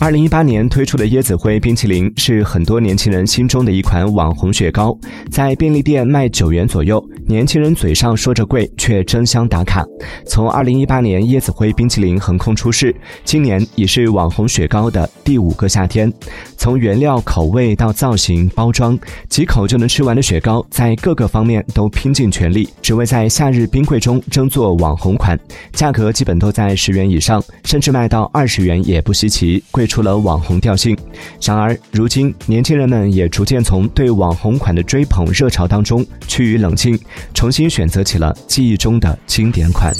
二零一八年推出的椰子灰冰淇淋是很多年轻人心中的一款网红雪糕，在便利店卖九元左右，年轻人嘴上说着贵，却争相打卡。从二零一八年椰子灰冰淇淋横空出世，今年已是网红雪糕的第五个夏天。从原料、口味到造型、包装，几口就能吃完的雪糕，在各个方面都拼尽全力，只为在夏日冰柜中争做网红款。价格基本都在十元以上，甚至卖到二十元也不稀奇。贵。出了网红调性，然而如今年轻人们也逐渐从对网红款的追捧热潮当中趋于冷静，重新选择起了记忆中的经典款。